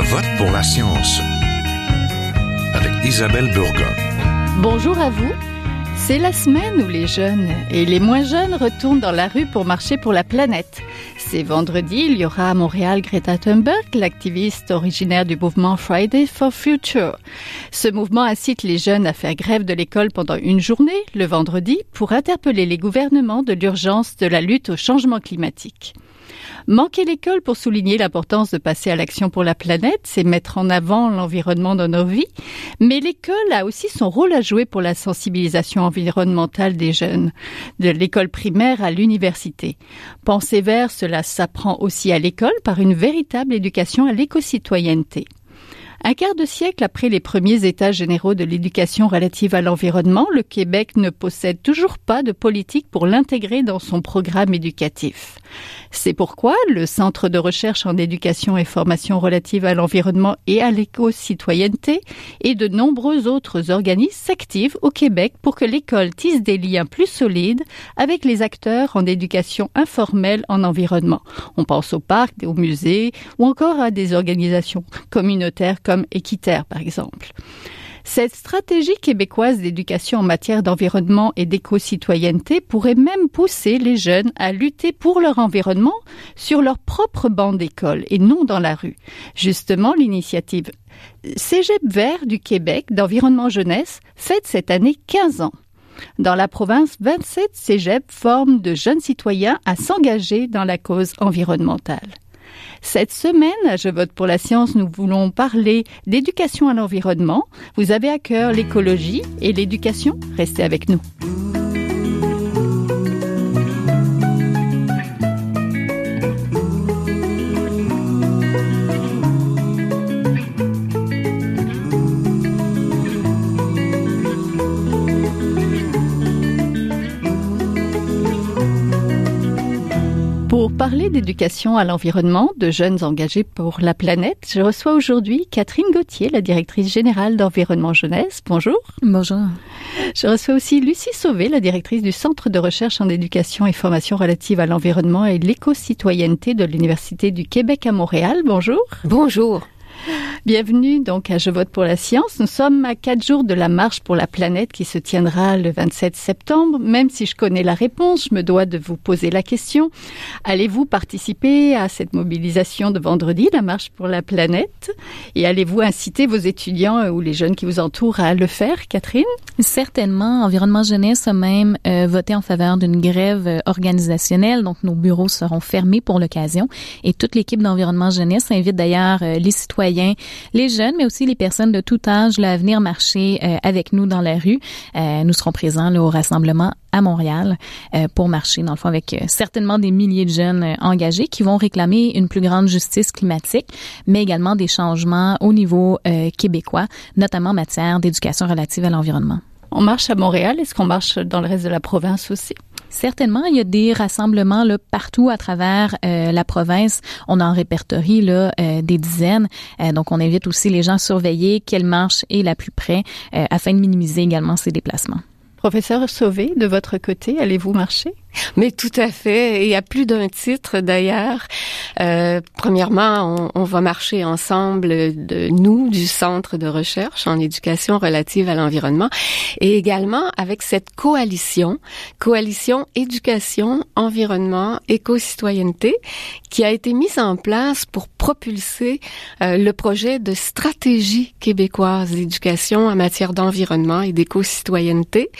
Je vote pour la science avec Isabelle Burgon. Bonjour à vous. C'est la semaine où les jeunes et les moins jeunes retournent dans la rue pour marcher pour la planète. C'est vendredi, il y aura à Montréal Greta Thunberg, l'activiste originaire du mouvement Friday for Future. Ce mouvement incite les jeunes à faire grève de l'école pendant une journée, le vendredi, pour interpeller les gouvernements de l'urgence de la lutte au changement climatique. Manquer l'école pour souligner l'importance de passer à l'action pour la planète, c'est mettre en avant l'environnement dans nos vies, mais l'école a aussi son rôle à jouer pour la sensibilisation environnementale des jeunes, de l'école primaire à l'université. Penser vert, cela s'apprend aussi à l'école par une véritable éducation à l'éco-citoyenneté. Un quart de siècle après les premiers états généraux de l'éducation relative à l'environnement, le Québec ne possède toujours pas de politique pour l'intégrer dans son programme éducatif. C'est pourquoi le Centre de recherche en éducation et formation relative à l'environnement et à l'éco-citoyenneté et de nombreux autres organismes s'activent au Québec pour que l'école tisse des liens plus solides avec les acteurs en éducation informelle en environnement. On pense aux parcs, aux musées ou encore à des organisations communautaires comme Équiterre par exemple. Cette stratégie québécoise d'éducation en matière d'environnement et d'éco-citoyenneté pourrait même pousser les jeunes à lutter pour leur environnement sur leur propre banc d'école et non dans la rue. Justement, l'initiative Cégep vert du Québec d'environnement jeunesse fête cette année 15 ans. Dans la province, 27 cégeps forment de jeunes citoyens à s'engager dans la cause environnementale. Cette semaine, Je vote pour la science, nous voulons parler d'éducation à l'environnement. Vous avez à cœur l'écologie et l'éducation Restez avec nous. Pour parler d'éducation à l'environnement, de jeunes engagés pour la planète, je reçois aujourd'hui Catherine Gauthier, la directrice générale d'Environnement Jeunesse. Bonjour. Bonjour. Je reçois aussi Lucie Sauvé, la directrice du Centre de recherche en éducation et formation relative à l'environnement et l'éco-citoyenneté de l'Université du Québec à Montréal. Bonjour. Bonjour. Bienvenue donc à Je vote pour la science. Nous sommes à quatre jours de la marche pour la planète qui se tiendra le 27 septembre. Même si je connais la réponse, je me dois de vous poser la question. Allez-vous participer à cette mobilisation de vendredi, la marche pour la planète? Et allez-vous inciter vos étudiants ou les jeunes qui vous entourent à le faire, Catherine? Certainement. Environnement Jeunesse a même euh, voté en faveur d'une grève euh, organisationnelle. Donc, nos bureaux seront fermés pour l'occasion. Et toute l'équipe d'Environnement Jeunesse invite d'ailleurs euh, les citoyens les jeunes, mais aussi les personnes de tout âge là, à venir marcher euh, avec nous dans la rue. Euh, nous serons présents au rassemblement à Montréal euh, pour marcher, dans le fond, avec certainement des milliers de jeunes engagés qui vont réclamer une plus grande justice climatique, mais également des changements au niveau québécois, notamment en matière d'éducation relative à l'environnement. On marche à Montréal. Est-ce qu'on marche dans le reste de la province aussi? Certainement, il y a des rassemblements là, partout à travers euh, la province. On en répertorie là, euh, des dizaines. Euh, donc, on invite aussi les gens à surveiller quelle marche est la plus près afin de minimiser également ces déplacements. Professeur Sauvé, de votre côté, allez-vous marcher? Mais tout à fait. Il y a plus d'un titre d'ailleurs. Euh, premièrement, on, on, va marcher ensemble de nous du Centre de recherche en éducation relative à l'environnement et également avec cette coalition, coalition éducation, environnement, éco-citoyenneté, qui a été mise en place pour propulser euh, le projet de stratégie québécoise d'éducation en matière d'environnement et d'éco-citoyenneté.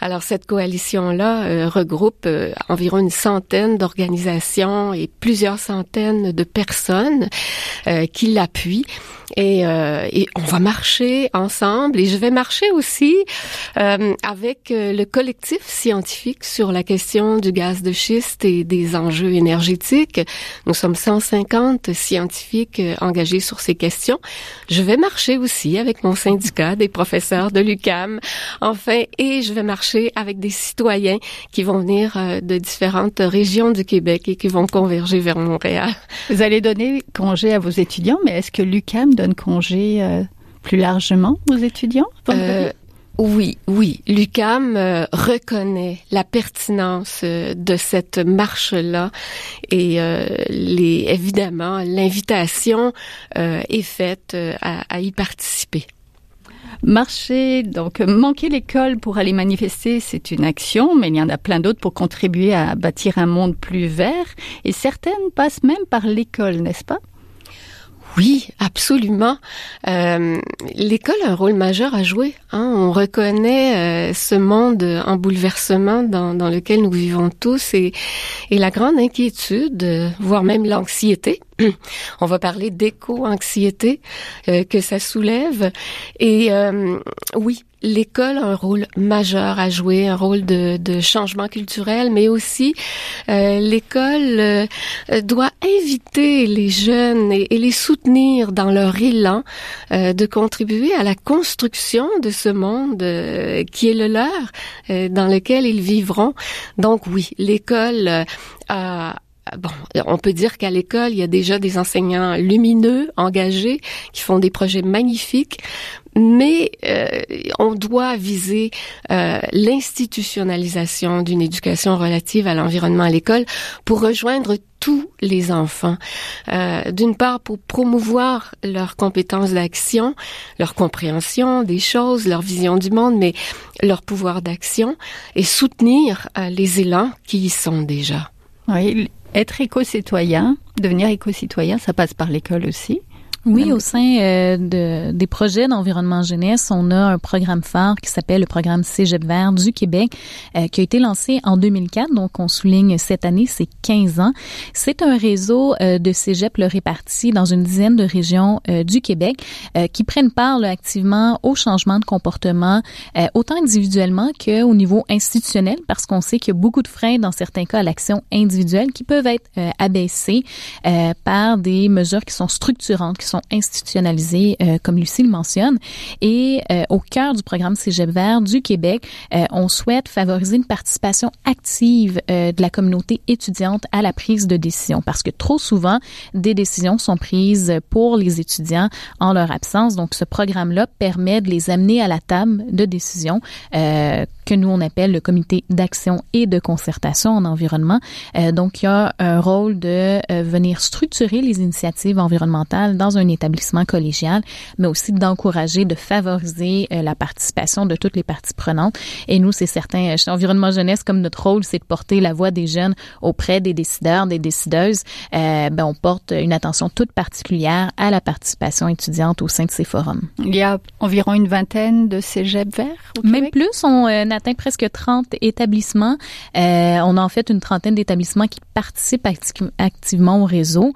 Alors cette coalition-là euh, regroupe euh, environ une centaine d'organisations et plusieurs centaines de personnes euh, qui l'appuient. Et, euh, et, on va marcher ensemble et je vais marcher aussi euh, avec euh, le collectif scientifique sur la question du gaz de schiste et des enjeux énergétiques. Nous sommes 150 scientifiques euh, engagés sur ces questions. Je vais marcher aussi avec mon syndicat des professeurs de l'UCAM, enfin, et je vais marcher avec des citoyens qui vont venir de différentes régions du Québec et qui vont converger vers Montréal. Vous allez donner congé à vos étudiants, mais est-ce que l'UCAM donne congé euh, plus largement aux étudiants euh, Oui, oui. L'UCAM euh, reconnaît la pertinence euh, de cette marche-là et euh, les, évidemment l'invitation est faite à, à, y participer. Marcher, donc manquer l'école pour aller manifester, c'est une action, mais il y en a plein d'autres pour contribuer à bâtir un monde plus vert. Et certaines passent même par l'école, n'est-ce pas? Oui, absolument. Euh, L'école a un rôle majeur à jouer. Hein. On reconnaît euh, ce monde en bouleversement dans, dans, lequel nous vivons tous et, et la grande inquiétude, voire même l'anxiété on va parler d'éco-anxiété euh, que ça soulève. Et euh, oui, l'école a un rôle majeur à jouer, un rôle de, changement culturel, mais aussi euh, l'école doit inviter les jeunes et, les soutenir dans leur élan de contribuer à la construction de ce monde qui est le leur, dans lequel ils vivront. Donc oui, l'école a bon, on peut dire qu'à l'école, il y a déjà des enseignants lumineux, engagés, qui font des projets magnifiques, mais euh, on doit viser euh, l'institutionnalisation d'une éducation relative à l'environnement à l'école pour rejoindre tous les enfants. Euh, D'une part, pour promouvoir leurs compétences d'action, leur compréhension des choses, leur vision du monde, mais leur pouvoir d'action, et soutenir euh, les élans qui y sont déjà. Oui, être éco-citoyen, devenir éco-citoyen, ça passe par l'école aussi. Oui, au sein euh, de, des projets d'environnement jeunesse, on a un programme phare qui s'appelle le programme Cégep vert du Québec, euh, qui a été lancé en 2004. Donc, on souligne cette année, c'est 15 ans. C'est un réseau euh, de cégep le répartis dans une dizaine de régions du Québec qui prennent part activement au changement de comportement, autant individuellement qu'au niveau institutionnel, parce qu'on sait qu'il y a beaucoup de freins dans certains cas à l'action individuelle qui peuvent être abaissés par des mesures qui sont structurantes, qui sont institutionnalisés, euh, comme Lucie le mentionne. Et euh, au cœur du programme Cégep vert du Québec, euh, on souhaite favoriser une participation active de la communauté étudiante à la prise de décision, parce que trop souvent, des décisions sont prises pour les étudiants en leur absence. Donc, ce programme-là permet de les amener à la table de décision que nous on appelle le comité d'action et de concertation en environnement. donc, il y a un rôle de venir structurer les initiatives environnementales dans un établissement collégial, mais aussi d'encourager, de favoriser euh, la participation de toutes les parties prenantes. Et nous, c'est certain, euh, chez Environnement Jeunesse, comme notre rôle, c'est de porter la voix des jeunes auprès des décideurs, des décideuses. Euh, ben, on porte une attention toute particulière à la participation étudiante au sein de ces forums. Il y a environ une vingtaine de cégeps verts au Même plus, on atteint presque 30 établissements. on a en fait une trentaine d'établissements qui participent activement au réseau.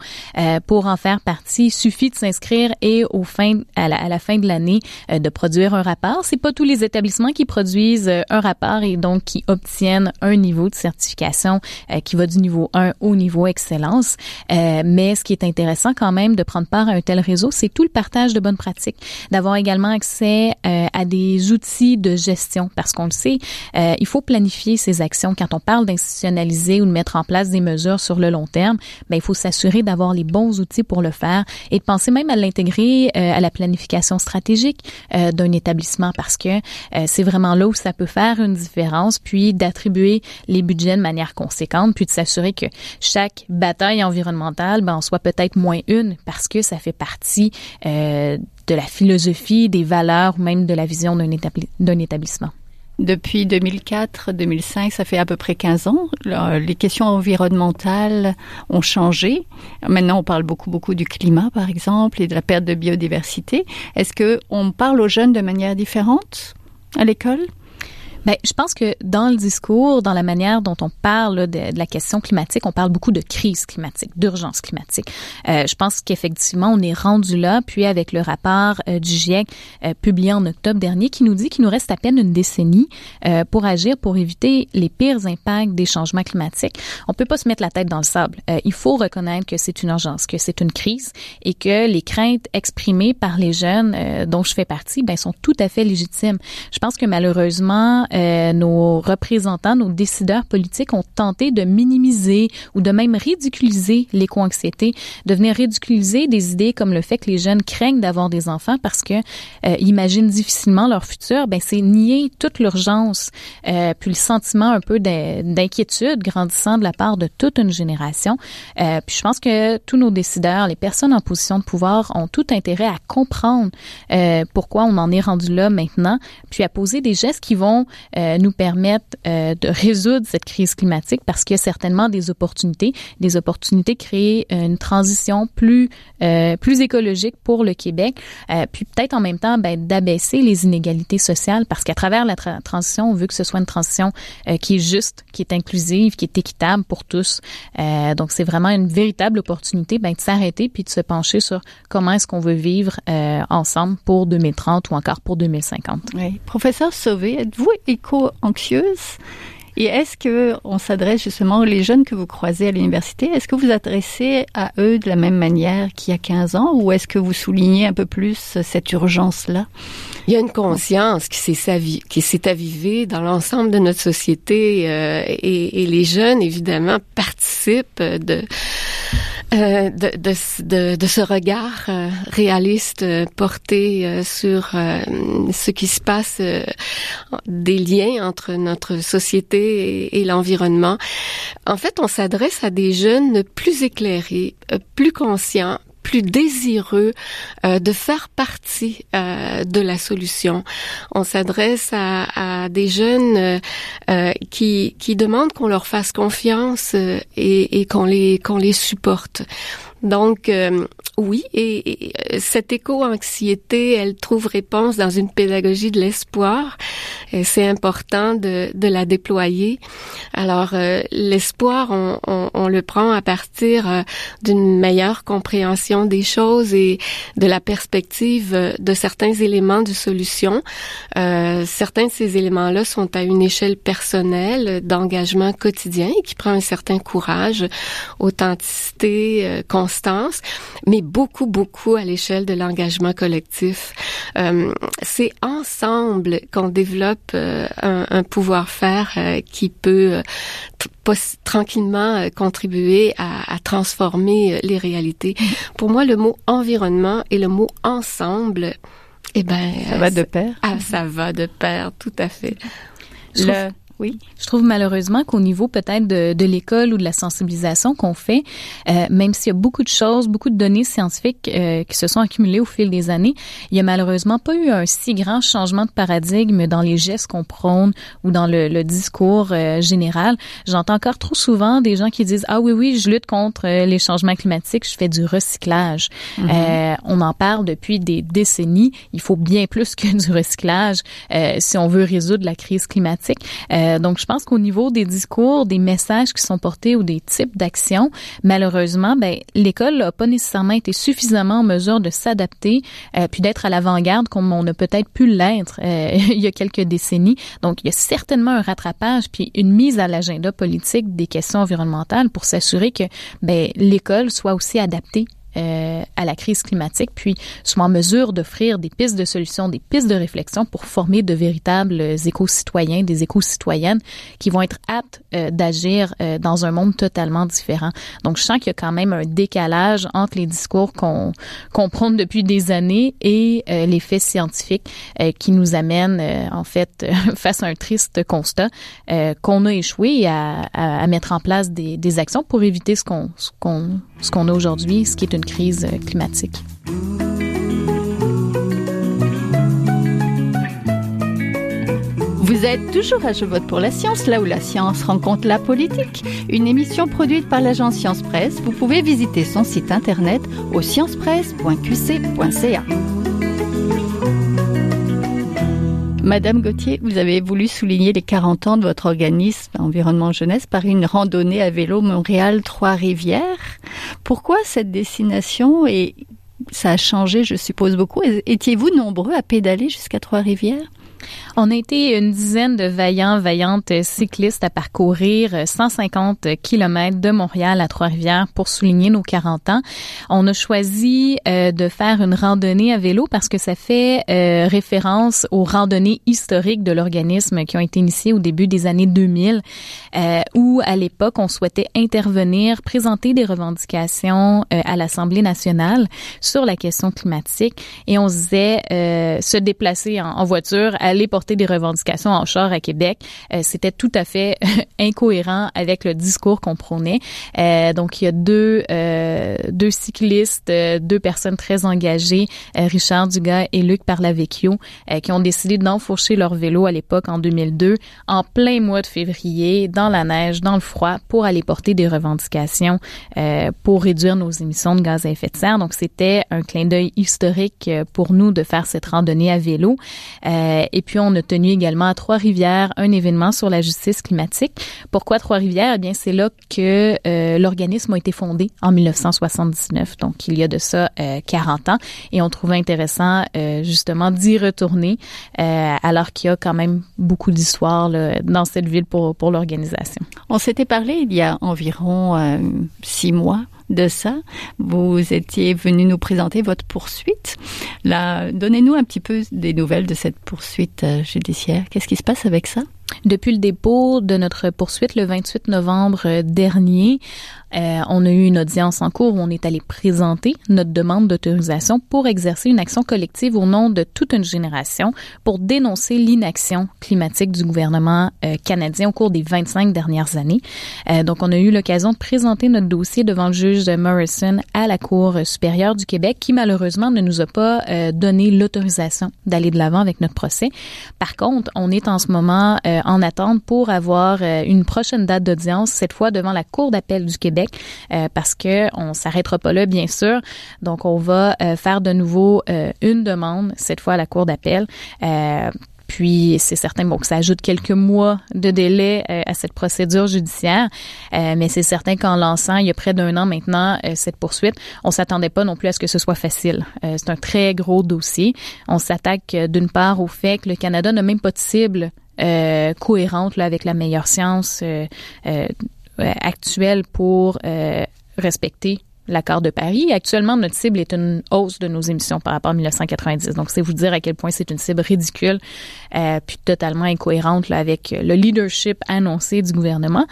pour en faire partie, il suffit de s'inscrire et au fin, à la, fin de l'année euh, de produire un rapport. C'est pas tous les établissements qui produisent euh, un rapport et donc qui obtiennent un niveau de certification euh, qui va du niveau 1 au niveau excellence. mais ce qui est intéressant quand même de prendre part à un tel réseau, c'est tout le partage de bonnes pratiques, d'avoir également accès à des outils de gestion parce qu'on le sait, il faut planifier ses actions quand on parle d'institutionnaliser ou de mettre en place des mesures sur le long terme. Ben il faut s'assurer d'avoir les bons outils pour le faire et de penser même à l'intégrer euh, à la planification stratégique euh, d'un établissement parce que euh, c'est vraiment là où ça peut faire une différence, puis d'attribuer les budgets de manière conséquente, puis de s'assurer que chaque bataille environnementale ben, en soit peut-être moins une parce que ça fait partie de la philosophie, des valeurs ou même de la vision d'un établissement. Depuis 2004-2005, ça fait à peu près 15 ans, les questions environnementales ont changé. Maintenant, on parle beaucoup, beaucoup du climat, par exemple, et de la perte de biodiversité. Est-ce que on parle aux jeunes de manière différente à l'école? Ben, je pense que dans le discours, dans la manière dont on parle de, de la question climatique, on parle beaucoup de crise climatique, d'urgence climatique. Euh, je pense qu'effectivement, on est rendu là, puis avec le rapport euh, du GIEC euh, publié en octobre dernier, qui nous dit qu'il nous reste à peine une décennie euh, pour agir, pour éviter les pires impacts des changements climatiques. On peut pas se mettre la tête dans le sable. Euh, il faut reconnaître que c'est une urgence, que c'est une crise et que les craintes exprimées par les jeunes dont je fais partie, ben, sont tout à fait légitimes. Je pense que malheureusement, euh, nos représentants, nos décideurs politiques ont tenté de minimiser ou de même ridiculiser l'éco-anxiété, de venir ridiculiser des idées comme le fait que les jeunes craignent d'avoir des enfants parce que euh, imaginent difficilement leur futur. Ben c'est nier toute l'urgence, euh, puis le sentiment un peu d'inquiétude grandissant de la part de toute une génération. Euh, puis je pense que tous nos décideurs, les personnes en position de pouvoir, ont tout intérêt à comprendre euh, pourquoi on en est rendu là maintenant, puis à poser des gestes qui vont euh, nous permettre euh, de résoudre cette crise climatique parce qu'il y a certainement des opportunités, des opportunités de créer une transition plus euh, plus écologique pour le Québec, euh, puis peut-être en même temps ben, d'abaisser les inégalités sociales parce qu'à travers la tra transition, on veut que ce soit une transition euh, qui est juste, qui est inclusive, qui est équitable pour tous. Euh, donc c'est vraiment une véritable opportunité ben, de s'arrêter puis de se pencher sur comment est-ce qu'on veut vivre ensemble pour 2030 ou encore pour 2050. Oui. Professeur Sauvé, êtes-vous éco-anxieuse? Et est-ce que on s'adresse justement aux jeunes que vous croisez à l'université Est-ce que vous adressez à eux de la même manière qu'il y a 15 ans ou est-ce que vous soulignez un peu plus cette urgence-là? Il y a une conscience qui s'est avivée dans l'ensemble de notre société euh, et, les jeunes évidemment participent de euh, de, de, de, de, ce regard euh, réaliste euh, porté sur ce qui se passe, des liens entre notre société et l'environnement. En fait, on s'adresse à des jeunes plus éclairés, plus conscients, plus désireux euh, de faire partie euh, de la solution. On s'adresse à, des jeunes euh, qui, qui demandent qu'on leur fasse confiance et, et qu'on les qu'on les supporte. Donc, euh, oui, et, et cette éco-anxiété, elle trouve réponse dans une pédagogie de l'espoir. C'est important de, de, la déployer. Alors, euh, l'espoir, on, on, on, le prend à partir euh, d'une meilleure compréhension des choses et de la perspective euh, de certains éléments de solution. Euh, certains de ces éléments-là sont à une échelle personnelle d'engagement quotidien qui prend un certain courage, authenticité, mais beaucoup, beaucoup à l'échelle de l'engagement collectif. Euh, c'est ensemble qu'on développe euh, un, un pouvoir-faire euh, qui peut tranquillement contribuer à, à, transformer les réalités. Pour moi, le mot environnement et le mot ensemble, eh ben, ça va de pair. Ah, ça va de pair, tout à fait. Le oui. Je trouve malheureusement qu'au niveau peut-être de, de l'école ou de la sensibilisation qu'on fait, euh, même s'il y a beaucoup de choses, beaucoup de données scientifiques euh, qui se sont accumulées au fil des années, il y a malheureusement pas eu un si grand changement de paradigme dans les gestes qu'on prône ou dans le, le discours euh, général. J'entends encore trop souvent des gens qui disent ah oui oui je lutte contre euh, les changements climatiques, je fais du recyclage. Mm -hmm. on en parle depuis des décennies. Il faut bien plus que du recyclage si on veut résoudre la crise climatique. Euh, donc, je pense qu'au niveau des discours, des messages qui sont portés ou des types d'actions, malheureusement, ben, l'école n'a pas nécessairement été suffisamment en mesure de s'adapter euh, puis d'être à l'avant-garde comme on a peut-être pu l'être euh, il y a quelques décennies. Donc, il y a certainement un rattrapage puis une mise à l'agenda politique des questions environnementales pour s'assurer que ben, l'école soit aussi adaptée euh, à la crise climatique, puis soit en mesure d'offrir des pistes de solutions, des pistes de réflexion pour former de véritables éco-citoyens, des éco-citoyennes qui vont être aptes euh, d'agir euh, dans un monde totalement différent. Donc, je sens qu'il y a quand même un décalage entre les discours qu'on qu'on prône depuis des années et euh, les faits scientifiques euh, qui nous amènent, euh, en fait, face à un triste constat qu'on a échoué à, à, à, mettre en place des, des actions pour éviter ce qu'on qu'on ce qu'on a aujourd'hui, ce qui est une crise climatique. Vous êtes toujours à Je vote pour la science, là où la science rencontre la politique. Une émission produite par l'agence Science Presse. Vous pouvez visiter son site internet au sciencepresse.qc.ca. Madame Gauthier, vous avez voulu souligner les 40 ans de votre organisme Environnement Jeunesse par une randonnée à vélo Montréal-Trois-Rivières. Pourquoi cette destination et ça a changé, je suppose, beaucoup? Étiez-vous nombreux à pédaler jusqu'à Trois-Rivières? On a été une dizaine de vaillants, vaillantes cyclistes à parcourir 150 kilomètres de Montréal à Trois-Rivières pour souligner nos 40 ans. On a choisi euh, de faire une randonnée à vélo parce que ça fait euh, référence aux randonnées historiques de l'organisme qui ont été initiées au début des années 2000, euh, où à l'époque on souhaitait intervenir, présenter des revendications à l'Assemblée nationale sur la question climatique et on se disait se déplacer en, voiture, porter des revendications en char à Québec, euh, c'était tout à fait incohérent avec le discours qu'on prônait. Euh, donc, il y a deux, euh, deux cyclistes, deux personnes très engagées, Richard Dugas et Luc Parlavecchio, qui ont décidé d'enfourcher leur vélo à l'époque en 2002, en plein mois de février, dans la neige, dans le froid, pour aller porter des revendications pour réduire nos émissions de gaz à effet de serre. Donc, c'était un clin d'œil historique pour nous de faire cette randonnée à vélo. Et puis, on a tenu également à Trois-Rivières un événement sur la justice climatique. Pourquoi Trois-Rivières? Eh bien, c'est là que euh, l'organisme a été fondé en 1979, donc il y a de ça 40 euh, ans. Et on trouvait intéressant euh, justement d'y retourner alors qu'il y a quand même beaucoup d'histoire dans cette ville pour, pour l'organisation. On s'était parlé il y a environ six mois de ça. Vous étiez venu nous présenter votre poursuite. Là, donnez-nous un petit peu des nouvelles de cette poursuite euh, judiciaire. Qu'est-ce qui se passe avec ça? Depuis le dépôt de notre poursuite le 28 novembre dernier, euh, on a eu une audience en cours où on est allé présenter notre demande d'autorisation pour exercer une action collective au nom de toute une génération pour dénoncer l'inaction climatique du gouvernement euh, canadien au cours des 25 dernières années. Euh, donc, on a eu l'occasion de présenter notre dossier devant le juge Morrison à la Cour supérieure du Québec qui malheureusement ne nous a pas donné l'autorisation d'aller de l'avant avec notre procès. Par contre, on est en ce moment en attente pour avoir une prochaine date d'audience, cette fois devant la Cour d'appel du Québec euh, parce que on s'arrêtera pas là, bien sûr. Donc, on va euh, faire de nouveau euh, une demande, cette fois à la Cour d'appel. Puis c'est certain bon, que ça ajoute quelques mois de délai à cette procédure judiciaire, mais c'est certain qu'en lançant il y a près d'un an maintenant cette poursuite, on s'attendait pas non plus à ce que ce soit facile. c'est un très gros dossier. On s'attaque d'une part au fait que le Canada n'a même pas de cible cohérente là, avec la meilleure science euh, actuelle pour euh, respecter l'accord de Paris. Actuellement, notre cible est une hausse de nos émissions par rapport à 1990. Donc, c'est vous dire à quel point c'est une cible ridicule, euh, puis totalement incohérente là, avec le leadership annoncé du gouvernement.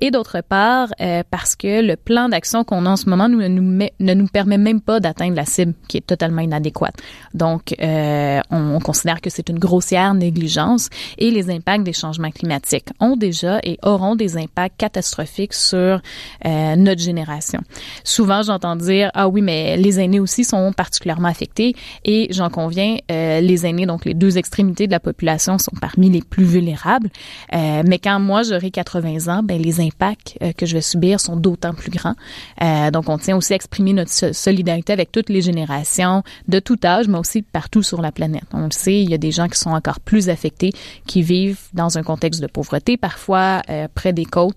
Et d'autre part, euh, parce que le plan d'action qu'on a en ce moment ne nous permet même pas d'atteindre la cible qui est totalement inadéquate. Donc, euh, on, on, considère que c'est une grossière négligence et les impacts des changements climatiques ont déjà et auront des impacts catastrophiques sur euh, notre génération. Souvent, j'entends dire ah oui, mais les aînés aussi sont particulièrement affectés et j'en conviens, euh, les aînés, donc les deux extrémités de la population, sont parmi les plus vulnérables. Euh, mais quand moi j'aurai 80 ans, ben les impacts euh, que je vais subir sont d'autant plus grands. donc on tient aussi à exprimer notre solidarité avec toutes les générations de tout âge, mais aussi partout sur la planète. On le sait, il y a des gens qui sont encore plus affectés, qui vivent dans un contexte de pauvreté, parfois près des côtes,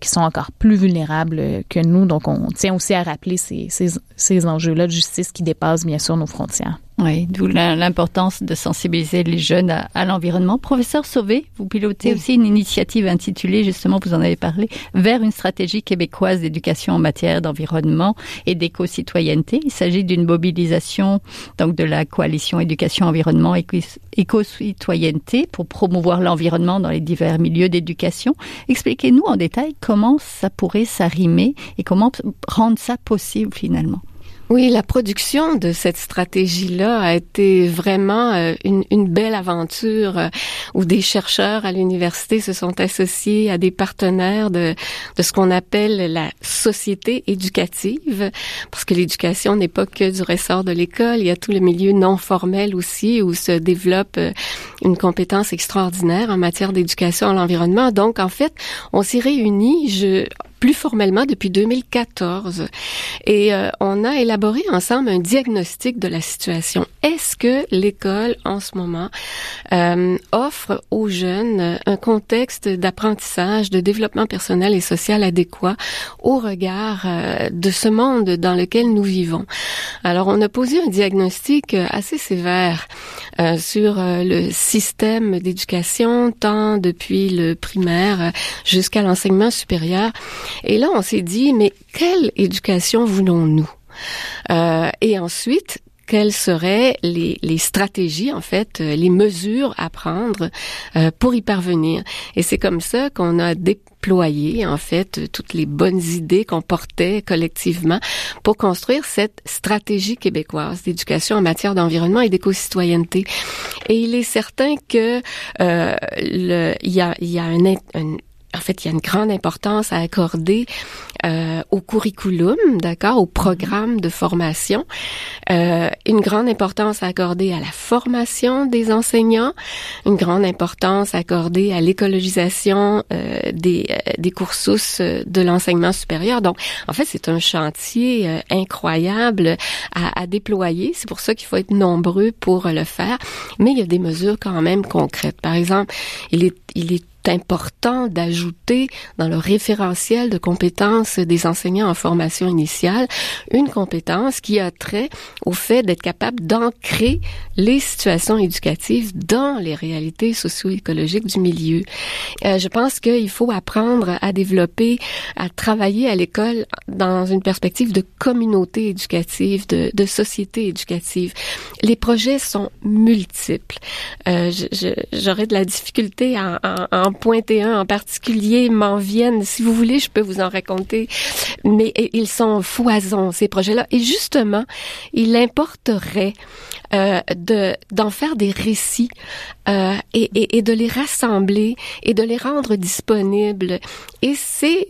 qui sont encore plus vulnérables que nous. Donc on tient aussi à rappeler ces, ces, ces enjeux-là de justice qui dépassent bien sûr nos frontières. Oui, d'où l'importance de sensibiliser les jeunes à, l'environnement. Professeur Sauvé, vous pilotez aussi une initiative intitulée, justement, vous en avez parlé, vers une stratégie québécoise d'éducation en matière d'environnement et d'éco-citoyenneté. Il s'agit d'une mobilisation donc de la coalition éducation environnement éco-citoyenneté pour promouvoir l'environnement dans les divers milieux d'éducation. Expliquez-nous en détail comment ça pourrait s'arrimer et comment rendre ça possible finalement. Oui, la production de cette stratégie-là a été vraiment euh, une, belle aventure euh, où des chercheurs à l'université se sont associés à des partenaires de, ce qu'on appelle la société éducative, parce que l'éducation n'est pas que du ressort de l'école, il y a tout le milieu non formel aussi où se développe euh, une compétence extraordinaire en matière d'éducation à l'environnement. Donc, en fait, on s'est réunis, plus formellement depuis 2014. Et euh, on a élaboré ensemble un diagnostic de la situation. Est-ce que l'école en ce moment euh, offre aux jeunes un contexte d'apprentissage, de développement personnel et social adéquat au regard euh, de ce monde dans lequel nous vivons? Alors, on a posé un diagnostic assez sévère euh, sur le système d'éducation, tant depuis le primaire jusqu'à l'enseignement supérieur. Et là, on s'est dit, mais quelle éducation voulons-nous? Euh, et ensuite, quelles seraient les, les, stratégies, en fait, euh, les mesures à prendre euh, pour y parvenir? Et c'est comme ça qu'on a déployé, en fait, toutes les bonnes idées qu'on portait collectivement pour construire cette stratégie québécoise d'éducation en matière d'environnement et d'éco-citoyenneté. Et il est certain que euh, le, il y a, il y a un, un en fait, il y a une grande importance à accorder euh, au curriculum, d'accord, au programme de formation, euh, une grande importance à accorder à la formation des enseignants, une grande importance à accorder à l'écologisation euh, des, euh, des cursus de l'enseignement supérieur. Donc, en fait, c'est un chantier euh, incroyable à, à déployer. C'est pour ça qu'il faut être nombreux pour le faire. Mais il y a des mesures quand même concrètes. Par exemple, il est, il est important d'ajouter dans le référentiel de compétences des enseignants en formation initiale une compétence qui a trait au fait d'être capable d'ancrer les situations éducatives dans les réalités socio-écologiques du milieu. Euh, je pense qu'il faut apprendre à développer, à travailler à l'école dans une perspective de communauté éducative, de, société éducative. Les projets sont multiples. Euh, J'aurais de la difficulté à, à en pointer un en particulier m'en viennent. Si vous voulez, je peux vous en raconter. Mais ils sont foisons, ces projets-là. Et justement, il importerait euh, de d'en faire des récits euh, et, et, et de les rassembler et de les rendre disponibles. Et c'est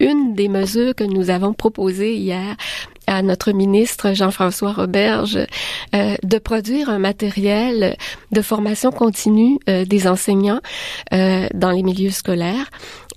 une des mesures que nous avons proposées hier à notre ministre Jean-François Roberge euh, de produire un matériel de formation continue euh, des enseignants euh, dans les milieux scolaires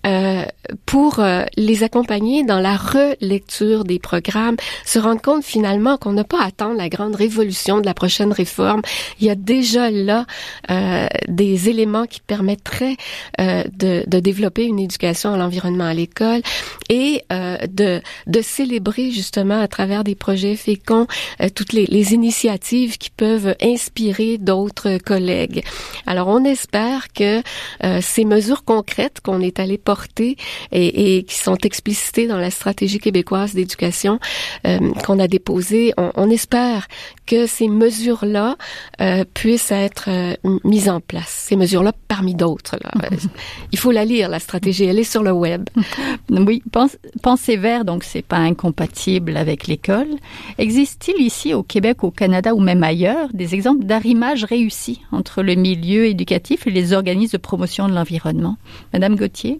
euh, pour euh, les accompagner dans la relecture des programmes, se rendre compte finalement qu'on n'a pas à attendre la grande révolution de la prochaine réforme. Il y a déjà là euh, des éléments qui permettraient euh, de, de, développer une éducation à l'environnement à l'école et de, de célébrer justement à travers des projets féconds toutes les, les initiatives qui peuvent inspirer d'autres collègues. Alors on espère que ces mesures concrètes qu'on est allé porter et, et, qui sont explicitées dans la stratégie québécoise d'éducation euh, qu'on a déposée. On, on, espère que ces mesures-là euh, puissent être euh, mises en place. Ces mesures-là parmi d'autres. Il faut la lire, la stratégie. Elle est sur le web. Oui, pense, pensée vert, donc c'est pas incompatible avec l'école. Existe-t-il ici au Québec, au Canada ou même ailleurs des exemples d'arrimage réussi entre le milieu éducatif et les organismes de promotion de l'environnement? Madame Gauthier?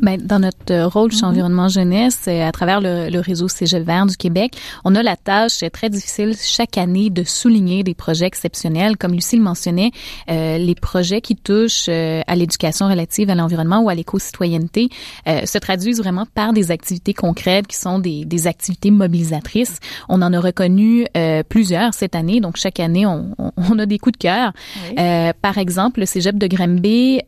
ben, dans notre rôle chez mm -hmm. Environnement Jeunesse, euh, à travers le, le réseau Cégep Vert du Québec, on a la tâche très difficile chaque année de souligner des projets exceptionnels. Comme Lucille mentionnait, euh, les projets qui touchent euh, à l'éducation relative à l'environnement ou à l'éco-citoyenneté euh, se traduisent vraiment par des activités concrètes qui sont des, des activités mobilisatrices. On en a reconnu euh, plusieurs cette année, donc chaque année, on, on, on a des coups de cœur. Oui. par exemple, le Cégep de Granby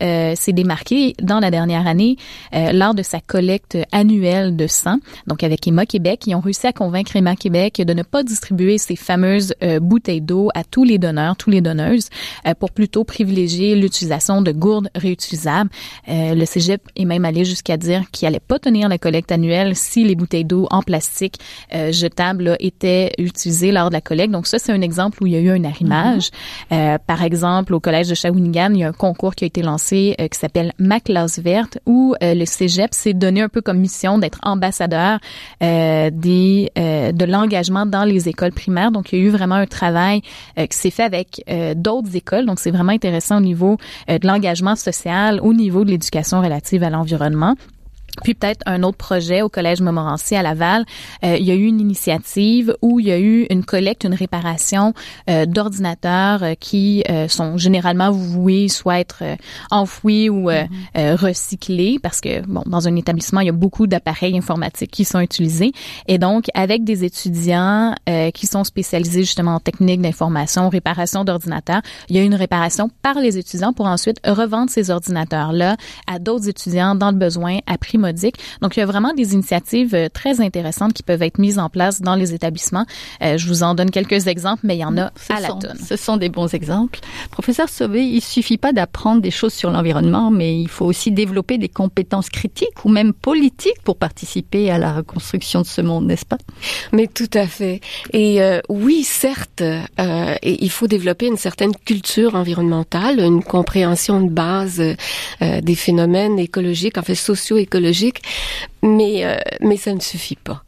s'est démarqué dans la dernière année euh, lors de sa collecte annuelle de sang. Donc, avec Emma Québec, ils ont réussi à convaincre Emma Québec de ne pas distribuer ces fameuses euh, bouteilles d'eau à tous les donneurs, tous les donneuses, euh, pour plutôt privilégier l'utilisation de gourdes réutilisables. Euh, le Cégep est même allé jusqu'à dire qu'il allait pas tenir la collecte annuelle si les bouteilles d'eau en plastique euh, jetables là, étaient utilisées lors de la collecte. Donc, ça, c'est un exemple où il y a eu un arrimage. Mm -hmm. par exemple, au Collège de Shawinigan, il y a un concours qui a été lancé qui s'appelle Ma classe verte, où le Cégep s'est donné un peu comme mission d'être ambassadeur euh, des, euh, de l'engagement dans les écoles primaires. Donc, il y a eu vraiment un travail euh, qui s'est fait avec euh, d'autres écoles. Donc, c'est vraiment intéressant au niveau euh, de l'engagement social, au niveau de l'éducation relative à l'environnement. Puis peut-être un autre projet au Collège Montmorency à Laval, euh, il y a eu une initiative où il y a eu une collecte, une réparation euh, d'ordinateurs euh, qui sont généralement voués soit être enfouis ou mm-hmm. recyclés parce que bon dans un établissement il y a beaucoup d'appareils informatiques qui sont utilisés et donc avec des étudiants qui sont spécialisés justement en technique d'information, réparation d'ordinateurs, il y a une réparation par les étudiants pour ensuite revendre ces ordinateurs là à d'autres étudiants dans le besoin à prix modique. Donc, il y a vraiment des initiatives euh, très intéressantes qui peuvent être mises en place dans les établissements. Euh, je vous en donne quelques exemples, mais il y en a ce à la tonne. Ce sont des bons exemples. Professeur Sauvé, il suffit pas d'apprendre des choses sur l'environnement, mais il faut aussi développer des compétences critiques ou même politiques pour participer à la reconstruction de ce monde, n'est-ce pas? Mais tout à fait. Et euh, oui, certes, euh, et il faut développer une certaine culture environnementale, une compréhension de base euh, des phénomènes écologiques, en fait socio-écologiques muziek. Mais euh, mais ça ne suffit pas.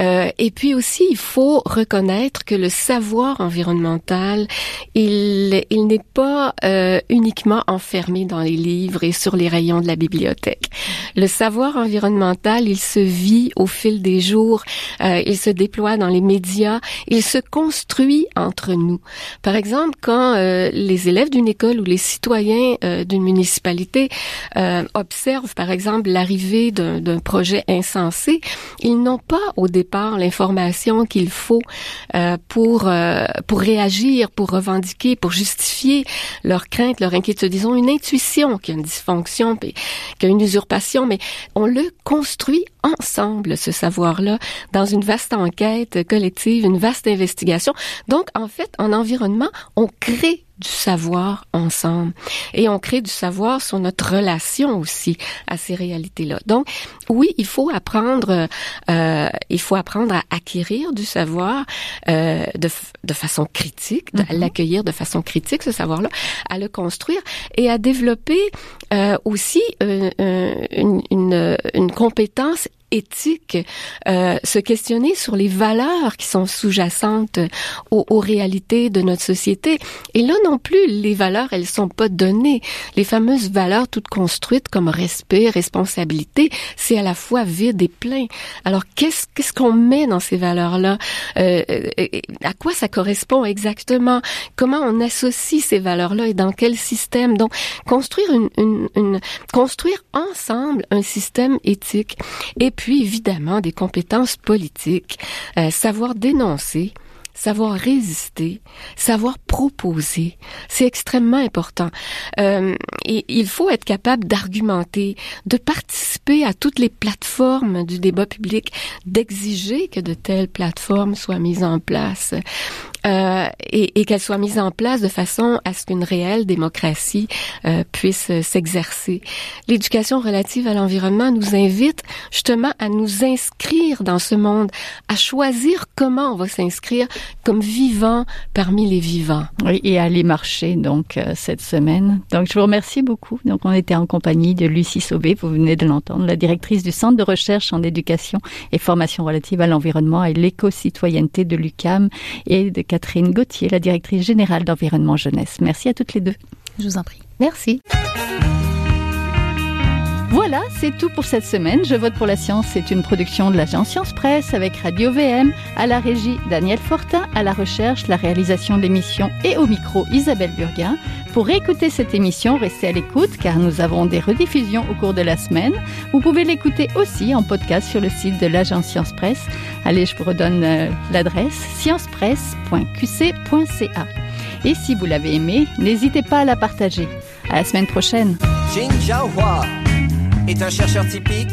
Euh, et puis aussi, il faut reconnaître que le savoir environnemental, il, il n'est pas euh, uniquement enfermé dans les livres et sur les rayons de la bibliothèque. Le savoir environnemental, il se vit au fil des jours, euh, il se déploie dans les médias, il se construit entre nous. Par exemple, quand euh, les élèves d'une école ou les citoyens euh, d'une municipalité observent, par exemple, l'arrivée d'un projet insensé, ils n'ont pas au départ l'information qu'il faut euh, pour euh, pour réagir, pour revendiquer, pour justifier leurs craintes, leur inquiétude. Disons une intuition qui a une dysfonction, qui a une usurpation, mais on le construit ensemble ce savoir-là dans une vaste enquête collective, une vaste investigation. Donc en fait, en environnement, on crée du savoir ensemble et on crée du savoir sur notre relation aussi à ces réalités-là. Donc oui, il faut apprendre, euh, il faut apprendre à acquérir du savoir euh, de, de façon critique, à mm-hmm. l'accueillir de façon critique ce savoir-là, à le construire et à développer euh, aussi euh, euh, une, une, une compétence éthique, euh, se questionner sur les valeurs qui sont sous-jacentes aux, réalités de notre société. Et là non plus, les valeurs, elles sont pas données. Les fameuses valeurs toutes construites comme respect, responsabilité, c'est à la fois vide et plein. Alors qu'est-ce qu'est-ce qu'on met dans ces valeurs-là? Euh, À quoi ça correspond exactement? Comment on associe ces valeurs-là et dans quel système? Donc construire une, une, une construire ensemble un système éthique et puis puis évidemment des compétences politiques, euh, savoir dénoncer, savoir résister, savoir proposer. C'est extrêmement important. Euh, et il faut être capable d'argumenter, de participer à toutes les plateformes du débat public, d'exiger que de telles plateformes soient mises en place euh, et, et qu'elle soit mise en place de façon à ce qu'une réelle démocratie euh, puisse s'exercer. L'éducation relative à l'environnement nous invite justement à nous inscrire dans ce monde, à choisir comment on va s'inscrire comme vivant parmi les vivants. Oui, et à aller marcher donc euh, cette semaine. Donc je vous remercie beaucoup. Donc on était en compagnie de Lucie Saubé, vous venez de l'entendre, la directrice du Centre de recherche en éducation et formation relative à l'environnement et l'éco-citoyenneté de l'UCAM et de Catherine Gauthier, la directrice générale d'Environnement Jeunesse. Merci à toutes les deux. Je vous en prie. Merci. Voilà, c'est tout pour cette semaine. Je vote pour la science, c'est une production de l'agence Science Presse avec Radio VM, à la régie Daniel Fortin, à la recherche, la réalisation de l'émission et au micro Isabelle Burguin. Pour réécouter cette émission, restez à l'écoute car nous avons des rediffusions au cours de la semaine. Vous pouvez l'écouter aussi en podcast sur le site de l'agence Science Presse. Allez, je vous redonne euh, l'adresse sciencepresse.qc.ca. Et si vous l'avez aimé, n'hésitez pas à la partager. À la semaine prochaine. Est un chercheur typique